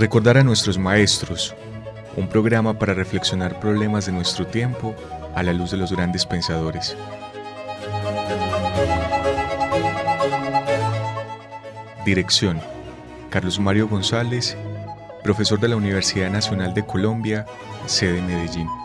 Recordar a nuestros maestros, un programa para reflexionar problemas de nuestro tiempo a la luz de los grandes pensadores. Dirección, Carlos Mario González, profesor de la Universidad Nacional de Colombia, sede Medellín.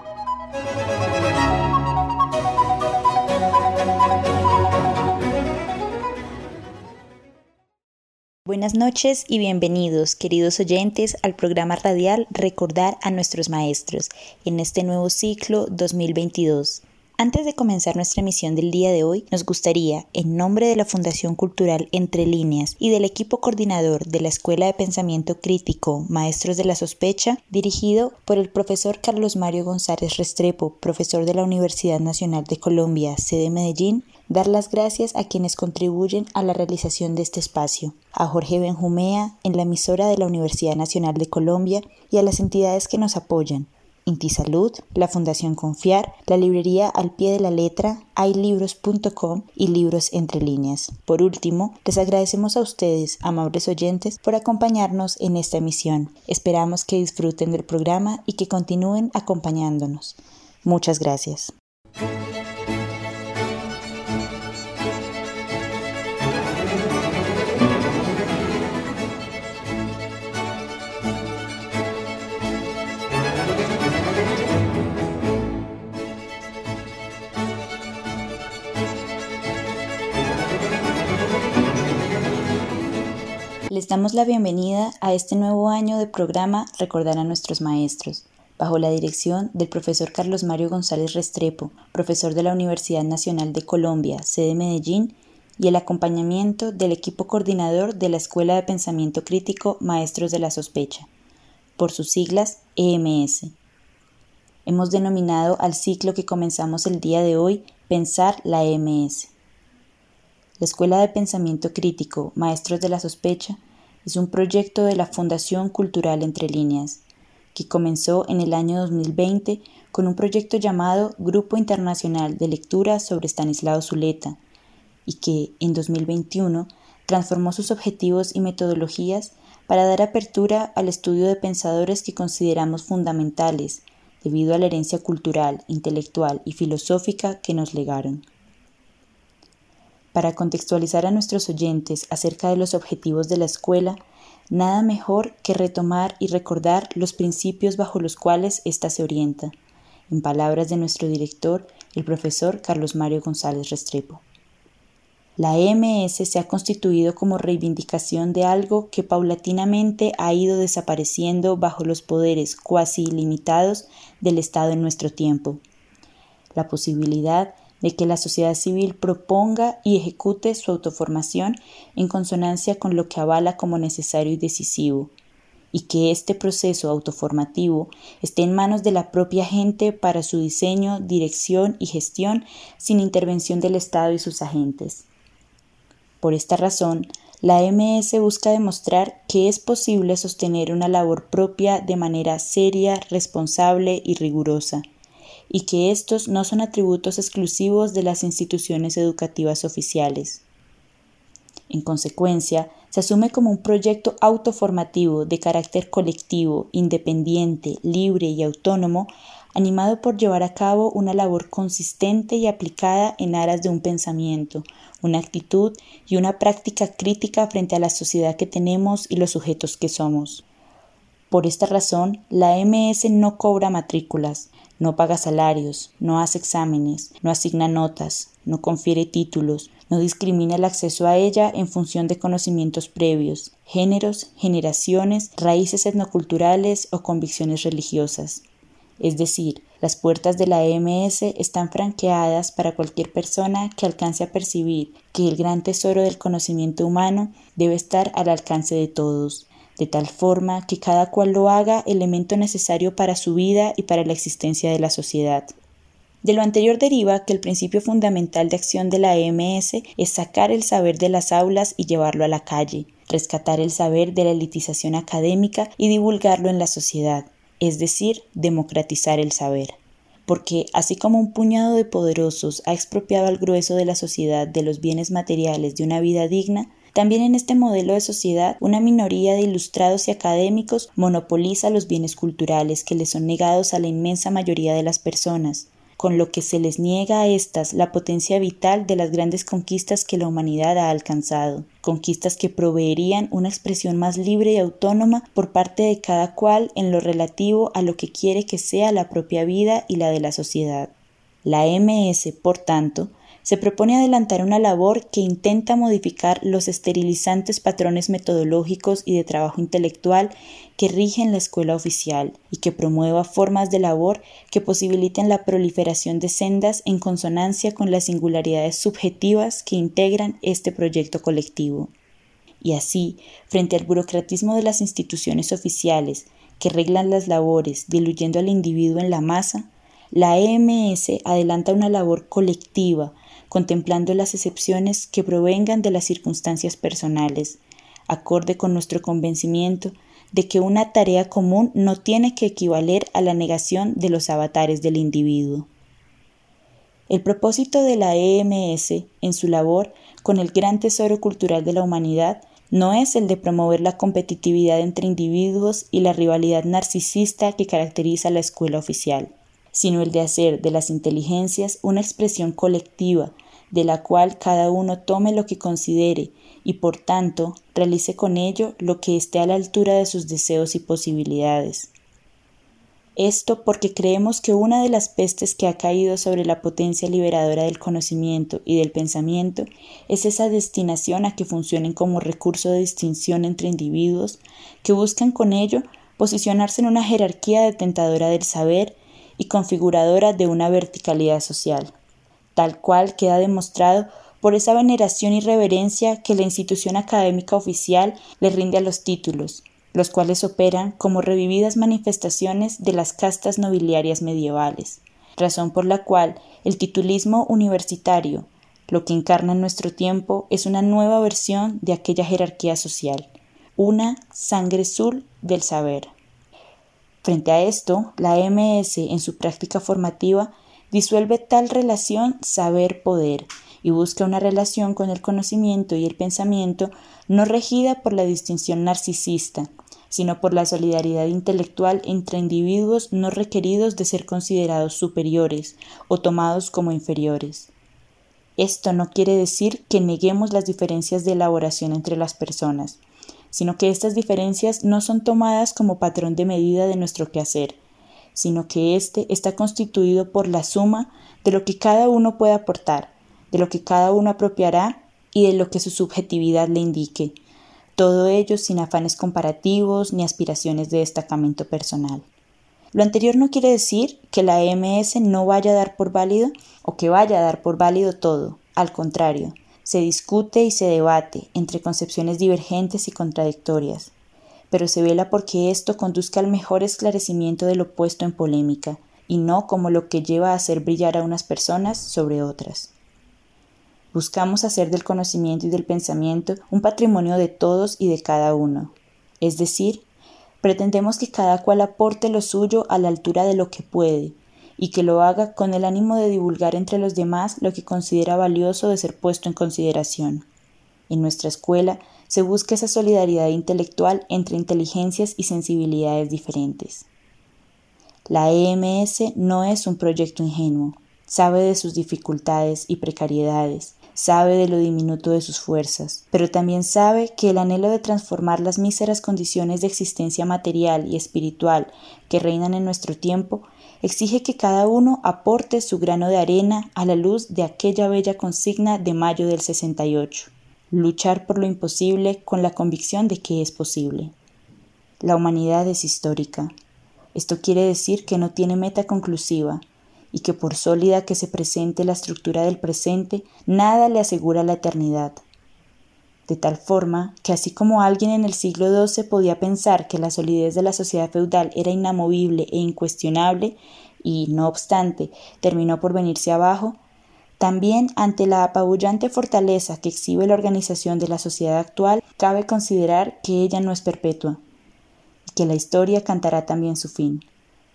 Buenas noches y bienvenidos, queridos oyentes, al programa radial Recordar a nuestros maestros en este nuevo ciclo 2022. Antes de comenzar nuestra emisión del día de hoy, nos gustaría, en nombre de la Fundación Cultural Entre Líneas y del equipo coordinador de la Escuela de Pensamiento Crítico Maestros de la Sospecha, dirigido por el profesor Carlos Mario González Restrepo, profesor de la Universidad Nacional de Colombia, sede Medellín, dar las gracias a quienes contribuyen a la realización de este espacio, a Jorge Benjumea en la emisora de la Universidad Nacional de Colombia y a las entidades que nos apoyan, Intisalud, la Fundación Confiar, la librería Al Pie de la Letra, haylibros.com y Libros Entre Líneas. Por último, les agradecemos a ustedes, amables oyentes, por acompañarnos en esta emisión. Esperamos que disfruten del programa y que continúen acompañándonos. Muchas gracias. Damos la bienvenida a este nuevo año de programa Recordar a nuestros maestros, bajo la dirección del profesor Carlos Mario González Restrepo, profesor de la Universidad Nacional de Colombia, sede Medellín, y el acompañamiento del equipo coordinador de la Escuela de Pensamiento Crítico Maestros de la Sospecha, por sus siglas EMS. Hemos denominado al ciclo que comenzamos el día de hoy Pensar la EMS. La Escuela de Pensamiento Crítico Maestros de la Sospecha es un proyecto de la Fundación Cultural Entre Líneas, que comenzó en el año 2020 con un proyecto llamado Grupo Internacional de Lectura sobre Stanislao Zuleta y que en 2021 transformó sus objetivos y metodologías para dar apertura al estudio de pensadores que consideramos fundamentales debido a la herencia cultural, intelectual y filosófica que nos legaron. Para contextualizar a nuestros oyentes acerca de los objetivos de la escuela, nada mejor que retomar y recordar los principios bajo los cuales ésta se orienta, en palabras de nuestro director, el profesor Carlos Mario González Restrepo. La EMS se ha constituido como reivindicación de algo que paulatinamente ha ido desapareciendo bajo los poderes cuasi ilimitados del Estado en nuestro tiempo. La posibilidad de que la sociedad civil proponga y ejecute su autoformación en consonancia con lo que avala como necesario y decisivo, y que este proceso autoformativo esté en manos de la propia gente para su diseño, dirección y gestión sin intervención del Estado y sus agentes. Por esta razón, la MS busca demostrar que es posible sostener una labor propia de manera seria, responsable y rigurosa, y que estos no son atributos exclusivos de las instituciones educativas oficiales. En consecuencia, se asume como un proyecto autoformativo de carácter colectivo, independiente, libre y autónomo, animado por llevar a cabo una labor consistente y aplicada en aras de un pensamiento, una actitud y una práctica crítica frente a la sociedad que tenemos y los sujetos que somos. Por esta razón, la MS no cobra matrículas, no paga salarios, no hace exámenes, no asigna notas, no confiere títulos, no discrimina el acceso a ella en función de conocimientos previos, géneros, generaciones, raíces etnoculturales o convicciones religiosas. Es decir, las puertas de la EMS están franqueadas para cualquier persona que alcance a percibir que el gran tesoro del conocimiento humano debe estar al alcance de todos, de tal forma que cada cual lo haga elemento necesario para su vida y para la existencia de la sociedad. De lo anterior deriva que el principio fundamental de acción de la EMS es sacar el saber de las aulas y llevarlo a la calle, rescatar el saber de la elitización académica y divulgarlo en la sociedad, es decir, democratizar el saber. Porque así como un puñado de poderosos ha expropiado al grueso de la sociedad de los bienes materiales de una vida digna, También en este modelo de sociedad, una minoría de ilustrados y académicos monopoliza los bienes culturales que les son negados a la inmensa mayoría de las personas, con lo que se les niega a éstas la potencia vital de las grandes conquistas que la humanidad ha alcanzado, conquistas que proveerían una expresión más libre y autónoma por parte de cada cual en lo relativo a lo que quiere que sea la propia vida y la de la sociedad. La MS, por tanto, se propone adelantar una labor que intenta modificar los esterilizantes patrones metodológicos y de trabajo intelectual que rigen la escuela oficial y que promueva formas de labor que posibiliten la proliferación de sendas en consonancia con las singularidades subjetivas que integran este proyecto colectivo. Y así, frente al burocratismo de las instituciones oficiales que reglan las labores, diluyendo al individuo en la masa, la EMS adelanta una labor colectiva contemplando las excepciones que provengan de las circunstancias personales, acorde con nuestro convencimiento de que una tarea común no tiene que equivaler a la negación de los avatares del individuo. El propósito de la EMS en su labor con el gran tesoro cultural de la humanidad no es el de promover la competitividad entre individuos y la rivalidad narcisista que caracteriza la escuela oficial, sino el de hacer de las inteligencias una expresión colectiva de la cual cada uno tome lo que considere y por tanto realice con ello lo que esté a la altura de sus deseos y posibilidades. Esto porque creemos que una de las pestes que ha caído sobre la potencia liberadora del conocimiento y del pensamiento es esa destinación a que funcionen como recurso de distinción entre individuos que buscan con ello posicionarse en una jerarquía detentadora del saber y configuradora de una verticalidad social tal cual queda demostrado por esa veneración y reverencia que la institución académica oficial le rinde a los títulos, los cuales operan como revividas manifestaciones de las castas nobiliarias medievales, razón por la cual el titulismo universitario, lo que encarna en nuestro tiempo, es una nueva versión de aquella jerarquía social, una sangre azul del saber. Frente a esto, la MS en su práctica formativa disuelve tal relación saber-poder y busca una relación con el conocimiento y el pensamiento no regida por la distinción narcisista, sino por la solidaridad intelectual entre individuos no requeridos de ser considerados superiores o tomados como inferiores. Esto no quiere decir que neguemos las diferencias de elaboración entre las personas, sino que estas diferencias no son tomadas como patrón de medida de nuestro quehacer, sino que éste está constituido por la suma de lo que cada uno puede aportar, de lo que cada uno apropiará y de lo que su subjetividad le indique, todo ello sin afanes comparativos ni aspiraciones de destacamento personal. Lo anterior no quiere decir que la EMS no vaya a dar por válido o que vaya a dar por válido todo, al contrario, se discute y se debate entre concepciones divergentes y contradictorias, pero se vela porque esto conduzca al mejor esclarecimiento de lo puesto en polémica, y no como lo que lleva a hacer brillar a unas personas sobre otras. Buscamos hacer del conocimiento y del pensamiento un patrimonio de todos y de cada uno, es decir, pretendemos que cada cual aporte lo suyo a la altura de lo que puede, y que lo haga con el ánimo de divulgar entre los demás lo que considera valioso de ser puesto en consideración. En nuestra escuela se busca esa solidaridad intelectual entre inteligencias y sensibilidades diferentes. La EMS no es un proyecto ingenuo, sabe de sus dificultades y precariedades, sabe de lo diminuto de sus fuerzas, pero también sabe que el anhelo de transformar las míseras condiciones de existencia material y espiritual que reinan en nuestro tiempo exige que cada uno aporte su grano de arena a la luz de aquella bella consigna de mayo del 68 luchar por lo imposible con la convicción de que es posible. La humanidad es histórica. Esto quiere decir que no tiene meta conclusiva y que por sólida que se presente la estructura del presente, nada le asegura la eternidad. De tal forma que así como alguien en el siglo XII podía pensar que la solidez de la sociedad feudal era inamovible e incuestionable, y, no obstante, terminó por venirse abajo, también ante la apabullante fortaleza que exhibe la organización de la sociedad actual, cabe considerar que ella no es perpetua y que la historia cantará también su fin.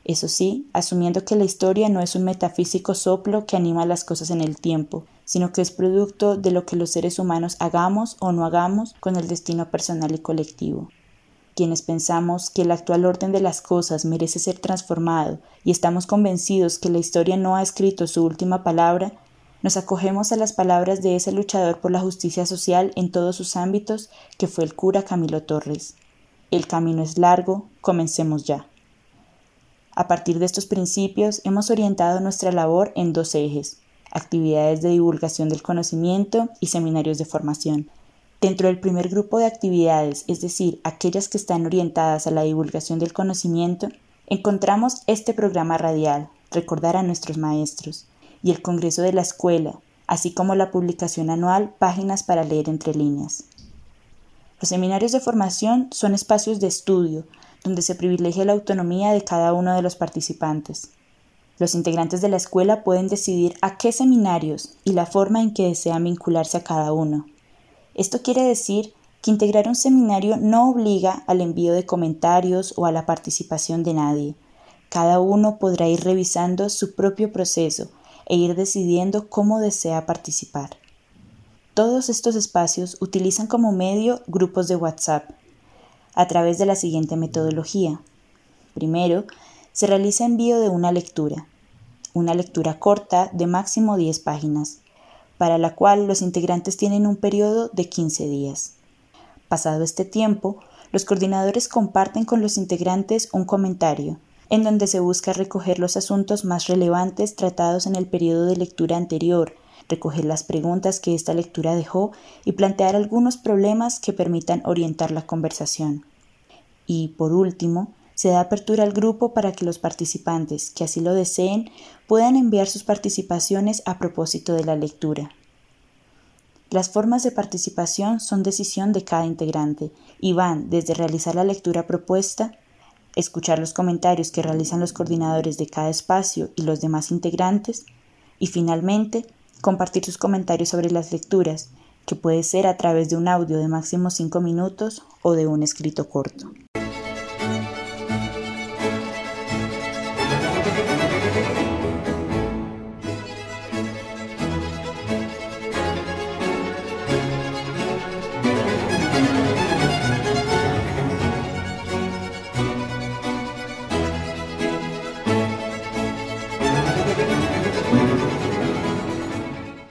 Eso sí, asumiendo que la historia no es un metafísico soplo que anima las cosas en el tiempo, sino que es producto de lo que los seres humanos hagamos o no hagamos con el destino personal y colectivo. Quienes pensamos que el actual orden de las cosas merece ser transformado y estamos convencidos que la historia no ha escrito su última palabra, nos acogemos a las palabras de ese luchador por la justicia social en todos sus ámbitos que fue el cura Camilo Torres. El camino es largo, comencemos ya. A partir de estos principios hemos orientado nuestra labor en dos ejes, actividades de divulgación del conocimiento y seminarios de formación. Dentro del primer grupo de actividades, es decir, aquellas que están orientadas a la divulgación del conocimiento, encontramos este programa radial, Recordar a nuestros maestros, y el Congreso de la Escuela, así como la publicación anual Páginas para leer entre líneas. Los seminarios de formación son espacios de estudio, donde se privilegia la autonomía de cada uno de los participantes. Los integrantes de la escuela pueden decidir a qué seminarios y la forma en que desean vincularse a cada uno. Esto quiere decir que integrar un seminario no obliga al envío de comentarios o a la participación de nadie. Cada uno podrá ir revisando su propio proceso e ir decidiendo cómo desea participar. Todos estos espacios utilizan como medio grupos de WhatsApp a través de la siguiente metodología. Primero, se realiza envío de una lectura, una lectura corta de máximo 10 páginas, para la cual los integrantes tienen un periodo de 15 días. Pasado este tiempo, los coordinadores comparten con los integrantes un comentario en donde se busca recoger los asuntos más relevantes tratados en el periodo de lectura anterior, recoger las preguntas que esta lectura dejó y plantear algunos problemas que permitan orientar la conversación. Y, por último, se da apertura al grupo para que los participantes, que así lo deseen, puedan enviar sus participaciones a propósito de la lectura. Las formas de participación son decisión de cada integrante y van desde realizar la lectura propuesta escuchar los comentarios que realizan los coordinadores de cada espacio y los demás integrantes, y finalmente compartir sus comentarios sobre las lecturas, que puede ser a través de un audio de máximo 5 minutos o de un escrito corto.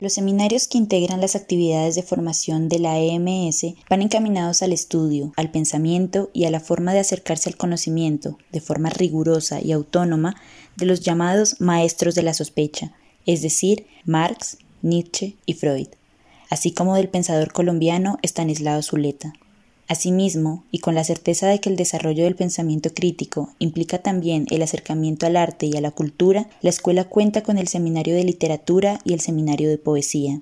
Los seminarios que integran las actividades de formación de la EMS van encaminados al estudio, al pensamiento y a la forma de acercarse al conocimiento, de forma rigurosa y autónoma, de los llamados maestros de la sospecha, es decir, Marx, Nietzsche y Freud, así como del pensador colombiano Stanislao Zuleta. Asimismo, y con la certeza de que el desarrollo del pensamiento crítico implica también el acercamiento al arte y a la cultura, la escuela cuenta con el Seminario de Literatura y el Seminario de Poesía.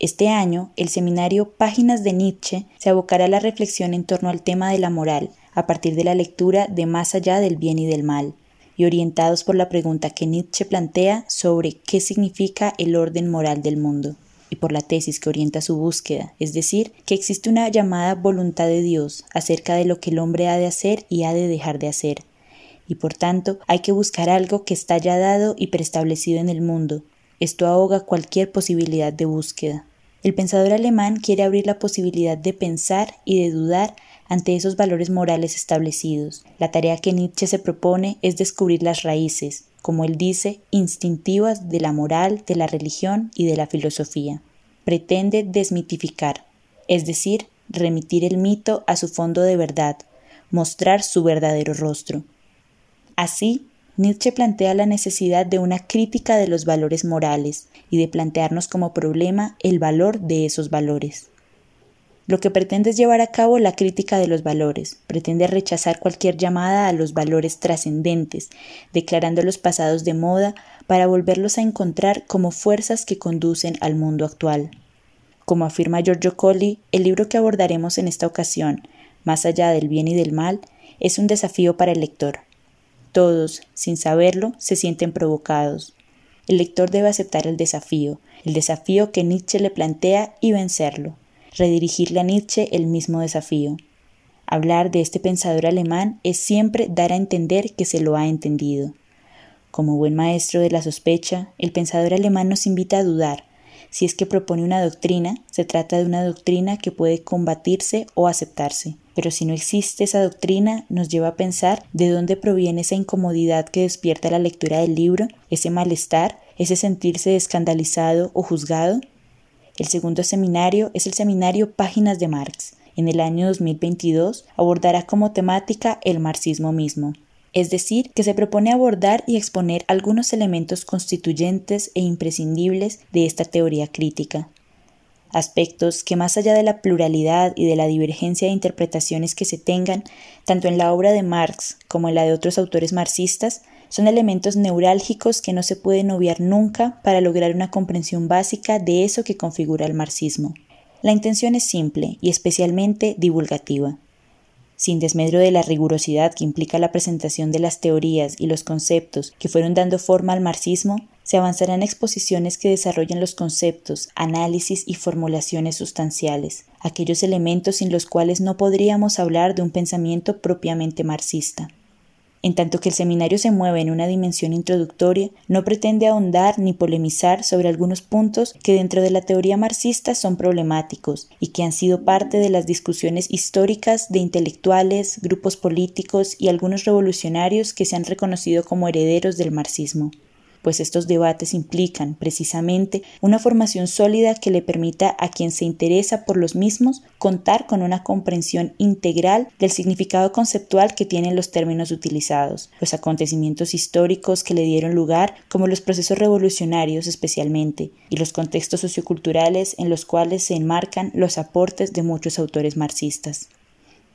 Este año, el seminario Páginas de Nietzsche se abocará a la reflexión en torno al tema de la moral, a partir de la lectura de Más allá del bien y del mal, y orientados por la pregunta que Nietzsche plantea sobre qué significa el orden moral del mundo y por la tesis que orienta su búsqueda, es decir, que existe una llamada voluntad de Dios acerca de lo que el hombre ha de hacer y ha de dejar de hacer, y por tanto hay que buscar algo que está ya dado y preestablecido en el mundo. Esto ahoga cualquier posibilidad de búsqueda. El pensador alemán quiere abrir la posibilidad de pensar y de dudar ante esos valores morales establecidos. La tarea que Nietzsche se propone es descubrir las raíces, como él dice, instintivas de la moral, de la religión y de la filosofía. Pretende desmitificar, es decir, remitir el mito a su fondo de verdad, mostrar su verdadero rostro. Así, Nietzsche plantea la necesidad de una crítica de los valores morales y de plantearnos como problema el valor de esos valores. Lo que pretende es llevar a cabo la crítica de los valores, pretende rechazar cualquier llamada a los valores trascendentes, declarando los pasados de moda para volverlos a encontrar como fuerzas que conducen al mundo actual. Como afirma Giorgio Colli, el libro que abordaremos en esta ocasión, Más allá del bien y del mal, es un desafío para el lector. Todos, sin saberlo, se sienten provocados. El lector debe aceptar el desafío, el desafío que Nietzsche le plantea y vencerlo redirigirle a Nietzsche el mismo desafío. Hablar de este pensador alemán es siempre dar a entender que se lo ha entendido. Como buen maestro de la sospecha, el pensador alemán nos invita a dudar. Si es que propone una doctrina, se trata de una doctrina que puede combatirse o aceptarse. Pero si no existe esa doctrina, nos lleva a pensar de dónde proviene esa incomodidad que despierta la lectura del libro, ese malestar, ese sentirse escandalizado o juzgado. El segundo seminario es el seminario Páginas de Marx. En el año 2022 abordará como temática el marxismo mismo es decir, que se propone abordar y exponer algunos elementos constituyentes e imprescindibles de esta teoría crítica. Aspectos que más allá de la pluralidad y de la divergencia de interpretaciones que se tengan, tanto en la obra de Marx como en la de otros autores marxistas, son elementos neurálgicos que no se pueden obviar nunca para lograr una comprensión básica de eso que configura el marxismo. La intención es simple y especialmente divulgativa sin desmedro de la rigurosidad que implica la presentación de las teorías y los conceptos que fueron dando forma al marxismo, se avanzarán exposiciones que desarrollen los conceptos, análisis y formulaciones sustanciales, aquellos elementos sin los cuales no podríamos hablar de un pensamiento propiamente marxista. En tanto que el seminario se mueve en una dimensión introductoria, no pretende ahondar ni polemizar sobre algunos puntos que dentro de la teoría marxista son problemáticos y que han sido parte de las discusiones históricas de intelectuales, grupos políticos y algunos revolucionarios que se han reconocido como herederos del marxismo pues estos debates implican precisamente una formación sólida que le permita a quien se interesa por los mismos contar con una comprensión integral del significado conceptual que tienen los términos utilizados, los acontecimientos históricos que le dieron lugar, como los procesos revolucionarios especialmente, y los contextos socioculturales en los cuales se enmarcan los aportes de muchos autores marxistas.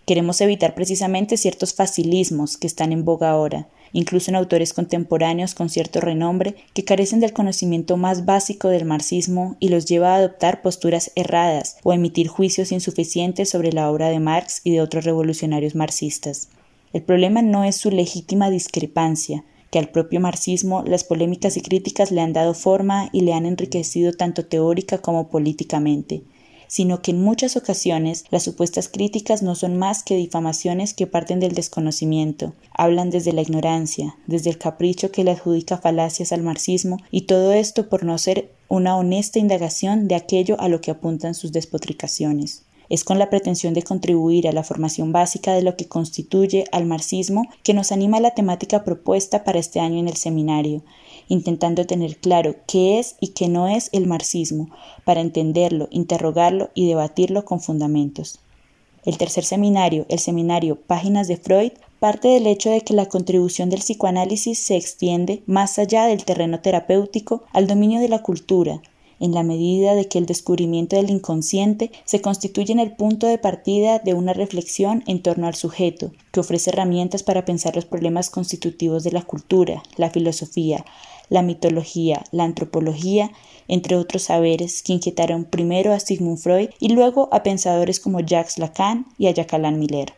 Queremos evitar precisamente ciertos facilismos que están en boga ahora, incluso en autores contemporáneos con cierto renombre, que carecen del conocimiento más básico del marxismo y los lleva a adoptar posturas erradas o a emitir juicios insuficientes sobre la obra de Marx y de otros revolucionarios marxistas. El problema no es su legítima discrepancia, que al propio marxismo las polémicas y críticas le han dado forma y le han enriquecido tanto teórica como políticamente sino que en muchas ocasiones las supuestas críticas no son más que difamaciones que parten del desconocimiento, hablan desde la ignorancia, desde el capricho que le adjudica falacias al marxismo, y todo esto por no ser una honesta indagación de aquello a lo que apuntan sus despotricaciones. Es con la pretensión de contribuir a la formación básica de lo que constituye al marxismo que nos anima la temática propuesta para este año en el seminario, intentando tener claro qué es y qué no es el marxismo, para entenderlo, interrogarlo y debatirlo con fundamentos. El tercer seminario, el seminario Páginas de Freud, parte del hecho de que la contribución del psicoanálisis se extiende más allá del terreno terapéutico al dominio de la cultura, en la medida de que el descubrimiento del inconsciente se constituye en el punto de partida de una reflexión en torno al sujeto, que ofrece herramientas para pensar los problemas constitutivos de la cultura, la filosofía, la mitología, la antropología, entre otros saberes que inquietaron primero a Sigmund Freud y luego a pensadores como Jacques Lacan y a Jacques Miller.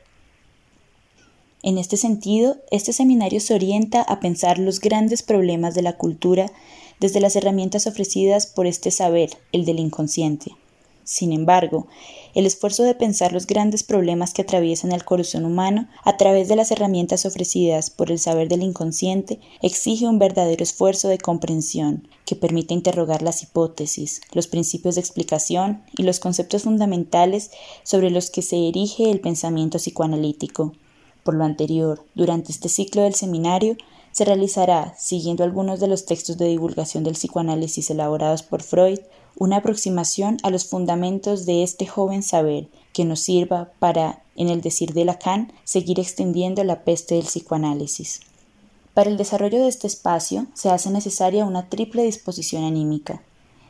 En este sentido, este seminario se orienta a pensar los grandes problemas de la cultura desde las herramientas ofrecidas por este saber, el del inconsciente. Sin embargo, el esfuerzo de pensar los grandes problemas que atraviesan el corazón humano a través de las herramientas ofrecidas por el saber del inconsciente exige un verdadero esfuerzo de comprensión que permite interrogar las hipótesis, los principios de explicación y los conceptos fundamentales sobre los que se erige el pensamiento psicoanalítico. Por lo anterior, durante este ciclo del seminario, se realizará, siguiendo algunos de los textos de divulgación del psicoanálisis elaborados por Freud, una aproximación a los fundamentos de este joven saber que nos sirva para, en el decir de Lacan, seguir extendiendo la peste del psicoanálisis. Para el desarrollo de este espacio se hace necesaria una triple disposición anímica.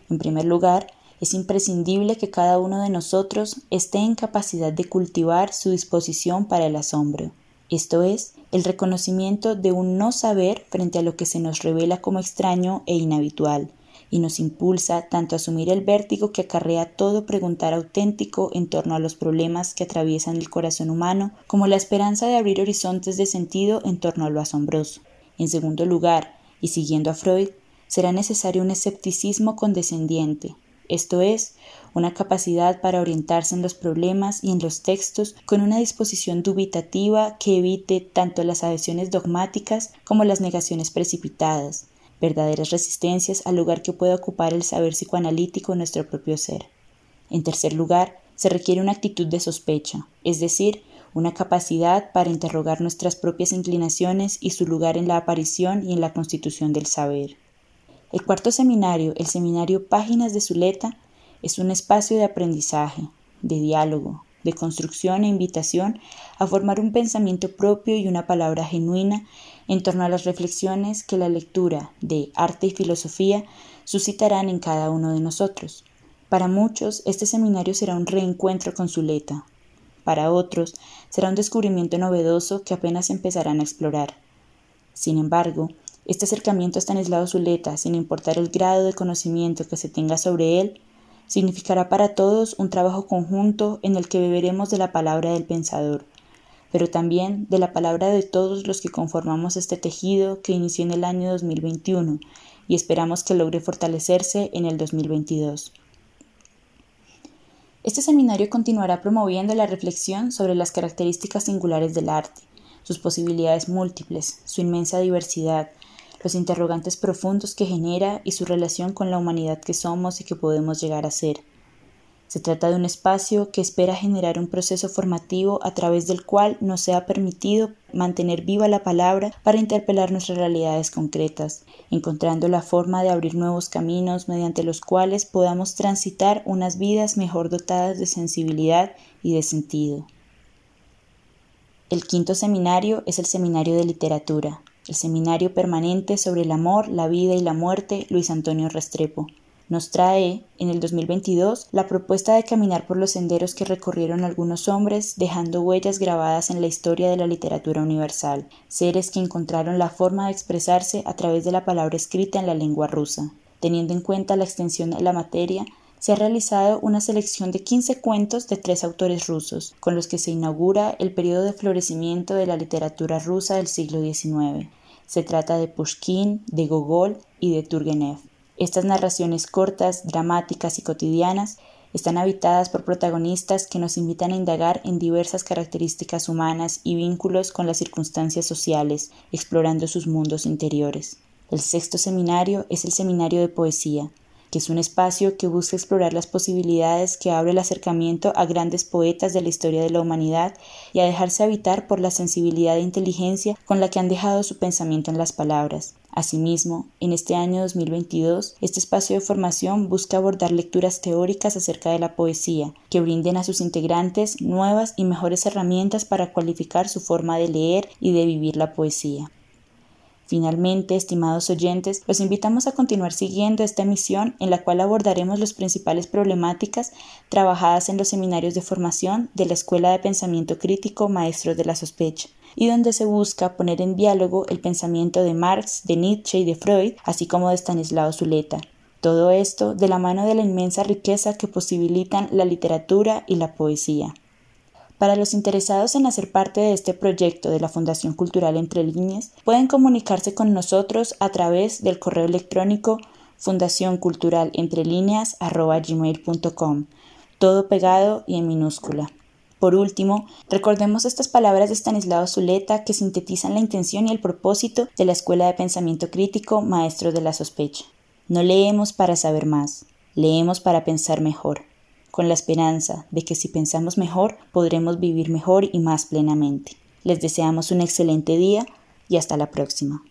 En primer lugar, es imprescindible que cada uno de nosotros esté en capacidad de cultivar su disposición para el asombro, esto es, el reconocimiento de un no saber frente a lo que se nos revela como extraño e inhabitual, y nos impulsa tanto a asumir el vértigo que acarrea todo preguntar auténtico en torno a los problemas que atraviesan el corazón humano, como la esperanza de abrir horizontes de sentido en torno a lo asombroso. En segundo lugar, y siguiendo a Freud, será necesario un escepticismo condescendiente, esto es, una capacidad para orientarse en los problemas y en los textos con una disposición dubitativa que evite tanto las adhesiones dogmáticas como las negaciones precipitadas, verdaderas resistencias al lugar que puede ocupar el saber psicoanalítico en nuestro propio ser. En tercer lugar, se requiere una actitud de sospecha, es decir, una capacidad para interrogar nuestras propias inclinaciones y su lugar en la aparición y en la constitución del saber. El cuarto seminario, el seminario Páginas de Zuleta, es un espacio de aprendizaje, de diálogo, de construcción e invitación a formar un pensamiento propio y una palabra genuina en torno a las reflexiones que la lectura de arte y filosofía suscitarán en cada uno de nosotros. Para muchos, este seminario será un reencuentro con Zuleta, para otros, será un descubrimiento novedoso que apenas empezarán a explorar. Sin embargo, este acercamiento a Stanislao Zuleta, sin importar el grado de conocimiento que se tenga sobre él, significará para todos un trabajo conjunto en el que beberemos de la palabra del pensador, pero también de la palabra de todos los que conformamos este tejido que inició en el año 2021 y esperamos que logre fortalecerse en el 2022. Este seminario continuará promoviendo la reflexión sobre las características singulares del arte, sus posibilidades múltiples, su inmensa diversidad, los interrogantes profundos que genera y su relación con la humanidad que somos y que podemos llegar a ser. Se trata de un espacio que espera generar un proceso formativo a través del cual nos sea permitido mantener viva la palabra para interpelar nuestras realidades concretas, encontrando la forma de abrir nuevos caminos mediante los cuales podamos transitar unas vidas mejor dotadas de sensibilidad y de sentido. El quinto seminario es el Seminario de Literatura, el seminario permanente sobre el amor, la vida y la muerte Luis Antonio Restrepo nos trae en el 2022 la propuesta de caminar por los senderos que recorrieron algunos hombres, dejando huellas grabadas en la historia de la literatura universal, seres que encontraron la forma de expresarse a través de la palabra escrita en la lengua rusa. Teniendo en cuenta la extensión de la materia, se ha realizado una selección de 15 cuentos de tres autores rusos, con los que se inaugura el periodo de florecimiento de la literatura rusa del siglo XIX. Se trata de Pushkin, de Gogol y de Turgenev. Estas narraciones cortas, dramáticas y cotidianas están habitadas por protagonistas que nos invitan a indagar en diversas características humanas y vínculos con las circunstancias sociales, explorando sus mundos interiores. El sexto seminario es el Seminario de Poesía, es un espacio que busca explorar las posibilidades que abre el acercamiento a grandes poetas de la historia de la humanidad y a dejarse habitar por la sensibilidad e inteligencia con la que han dejado su pensamiento en las palabras. Asimismo, en este año 2022, este espacio de formación busca abordar lecturas teóricas acerca de la poesía, que brinden a sus integrantes nuevas y mejores herramientas para cualificar su forma de leer y de vivir la poesía. Finalmente, estimados oyentes, los invitamos a continuar siguiendo esta emisión en la cual abordaremos las principales problemáticas trabajadas en los seminarios de formación de la Escuela de Pensamiento Crítico Maestros de la Sospecha, y donde se busca poner en diálogo el pensamiento de Marx, de Nietzsche y de Freud, así como de Stanislao Zuleta. Todo esto de la mano de la inmensa riqueza que posibilitan la literatura y la poesía. Para los interesados en hacer parte de este proyecto de la Fundación Cultural Entre Líneas, pueden comunicarse con nosotros a través del correo electrónico fundacionculturalentreLíneas.com, todo pegado y en minúscula. Por último, recordemos estas palabras de Stanislao Zuleta que sintetizan la intención y el propósito de la Escuela de Pensamiento Crítico Maestro de la Sospecha. No leemos para saber más, leemos para pensar mejor con la esperanza de que si pensamos mejor podremos vivir mejor y más plenamente. Les deseamos un excelente día y hasta la próxima.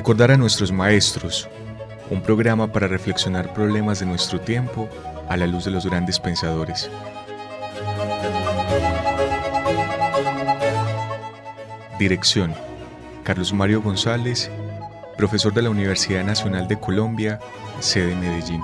Recordar a nuestros maestros, un programa para reflexionar problemas de nuestro tiempo a la luz de los grandes pensadores. Dirección. Carlos Mario González, profesor de la Universidad Nacional de Colombia, sede Medellín.